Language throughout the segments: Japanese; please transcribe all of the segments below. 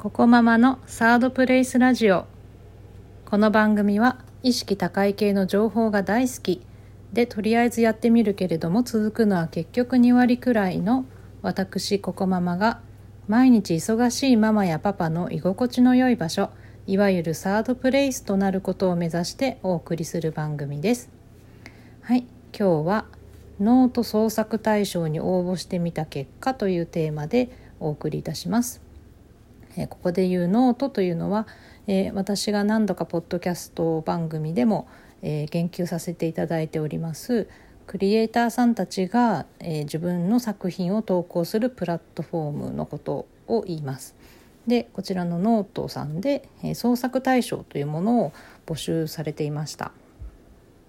ここママのサードプレイスラジオ。この番組は意識高い系の情報が大好き。でとりあえずやってみるけれども続くのは結局2割くらいの私ここママが毎日忙しいママやパパの居心地の良い場所いわゆるサードプレイスとなることを目指してお送りする番組です。はい今日はノート創作大賞に応募してみた結果というテーマでお送りいたします。えここで言うノートというのは、え、私が何度かポッドキャスト番組でも、え、言及させていただいておりますクリエイターさんたちが、え、自分の作品を投稿するプラットフォームのことを言います。でこちらのノートさんで、え創作大賞というものを募集されていました。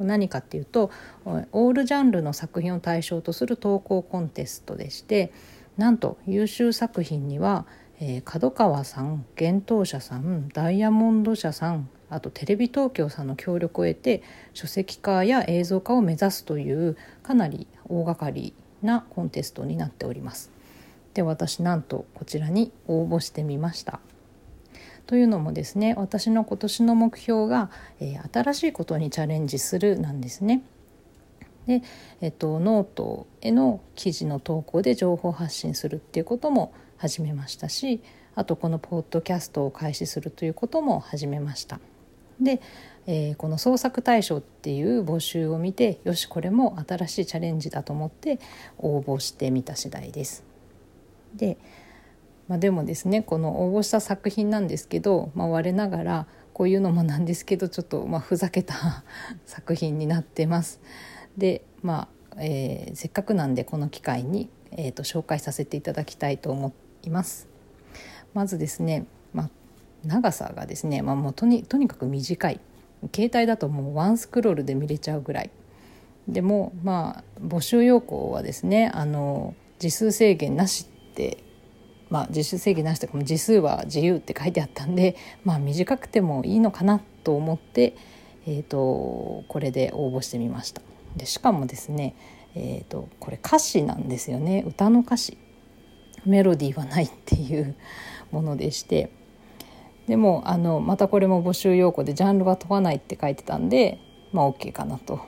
何かっていうとオールジャンルの作品を対象とする投稿コンテストでしてなんと優秀作品には、えー、角川さん幻冬舎さんダイヤモンド社さんあとテレビ東京さんの協力を得て書籍化や映像化を目指すというかなり大掛かりなコンテストになっております。で私なんとこちらに応募してみました。というのもですね私の今年の目標が、えー、新しいことにチャレンジするなんですね。で、えっと、ノートへの記事の投稿で情報発信するっていうことも始めましたしあとこのポッドキャストを開始するということも始めました。で、えー、この創作大賞っていう募集を見てよしこれも新しいチャレンジだと思って応募してみた次第です。でまあ、でもですねこの応募した作品なんですけど、まあ、我ながらこういうのもなんですけどちょっとまふざけた作品になってます。でまあ、えー、せっかくなんでこの機会に、えーと、紹介させていただきたいと思います。まずですね、まあ、長さがですね、まあ、もうとにとにかく短い。携帯だともうワンスクロールで見れちゃうぐらい。でもまあ募集要項はですねあの字数制限なしってまあ、自主制限なしとかも字数は自由って書いてあったんで、まあ、短くてもいいのかなと思って、えーと、これで応募してみました。でしかもですね、えーと、これ歌詞なんですよね。歌の歌詞。メロディーはないっていうものでして。でもあのまたこれも募集要項でジャンルは問わないって書いてたんでまあ OK かなと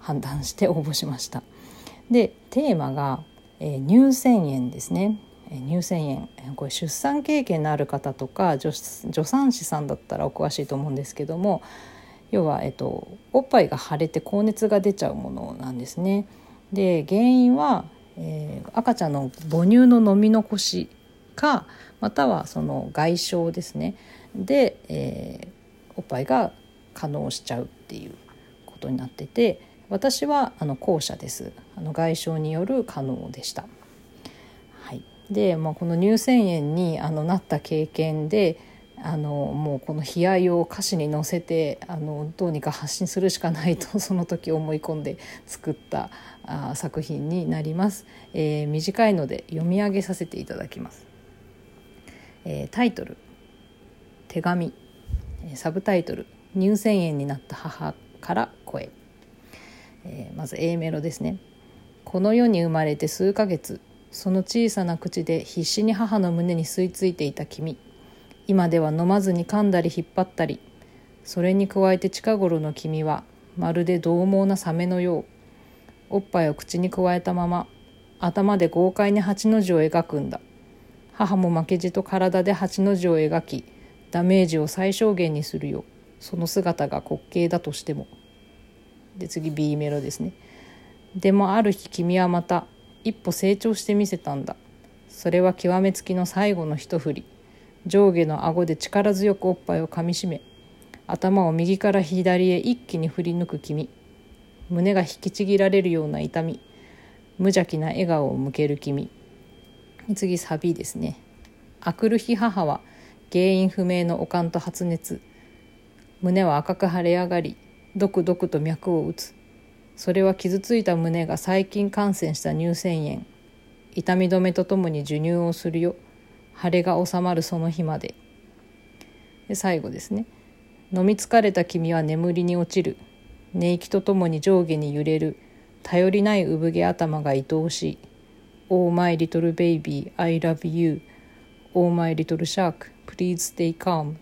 判断して応募しました。でテーマが、えー、入選園ですね。乳腺炎これ出産経験のある方とか助産師さんだったらお詳しいと思うんですけども要は、えっと、おっぱいが腫れて高熱が出ちゃうものなんですね。で原因は、えー、赤ちゃんの母乳の飲み残しかまたはその外傷ですねで、えー、おっぱいが可能しちゃうっていうことになってて私はあの後者ですあの外傷による可能でした。はいで、まあ、この乳腺炎にあのなった経験であのもうこの悲哀を歌詞に乗せてあのどうにか発信するしかないと その時思い込んで作ったあ作品になります、えー、短いので読み上げさせていただきます、えー、タイトル「手紙」サブタイトル「乳腺炎になった母から声」えー、まず A メロですね。この世に生まれて数ヶ月。その小さな口で必死に母の胸に吸い付いていた君。今では飲まずに噛んだり引っ張ったりそれに加えて近頃の君はまるで獰猛なサメのよう。おっぱいを口に加えたまま頭で豪快に八の字を描くんだ。母も負けじと体で八の字を描きダメージを最小限にするよ。その姿が滑稽だとしても。で次 B メロですね。でもある日君はまた一歩成長してみせたんだ。それは極めつきの最後の一振り。上下の顎で力強くおっぱいをかみしめ頭を右から左へ一気に振り抜く君。胸が引きちぎられるような痛み。無邪気な笑顔を向ける君。次サビですね。あくる日母は原因不明の悪寒と発熱。胸は赤く腫れ上がりドクドクと脈を打つ。それは傷ついた胸が細菌感染した乳腺炎。痛み止めとともに授乳をするよ。腫れが治まるその日まで。で最後ですね。飲み疲れた君は眠りに落ちる。寝息とともに上下に揺れる。頼りない産毛頭が愛おしい。Oh my little baby I love you. Oh my little shark please stay calm.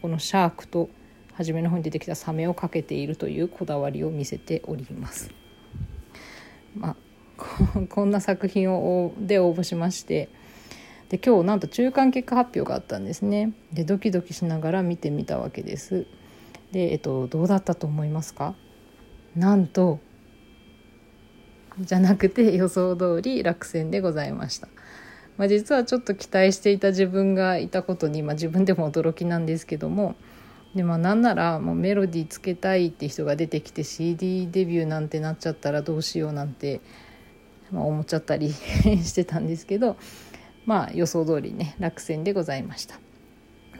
このシャークと初めの方に出てきたサメをかけているというこだわりを見せております。まあ こんな作品をで応募しましてで今日なんと中間結果発表があったんですね。でドキドキしながら見てみたわけです。でえっとどうだったと思いますか？なんとじゃなくて予想通り落選でございました。まあ、実はちょっと期待していた自分がいたことに、まあ、自分でも驚きなんですけども。で、まあ、なんならもうメロディーつけたいって人が出てきて CD デビューなんてなっちゃったらどうしようなんて、まあ、思っちゃったり してたんですけど。まあ予想通りね落選でございました。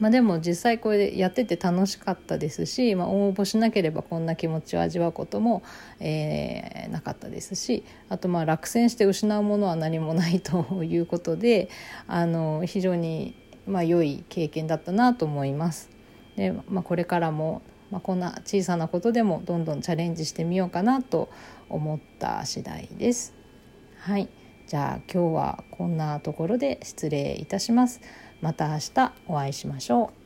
まあ、でも実際これでやってて楽しかったですし、まあ、応募しなければこんな気持ちを味わうことも、えー、なかったですしあとまあ落選して失うものは何もないということであの非常にまあ良い経験だったなと思います。でまあ、これからも、まあ、こんな小さなことでもどんどんチャレンジしてみようかなと思った次第です。はいじゃあ今日はこんなところで失礼いたします。また明日お会いしましょう。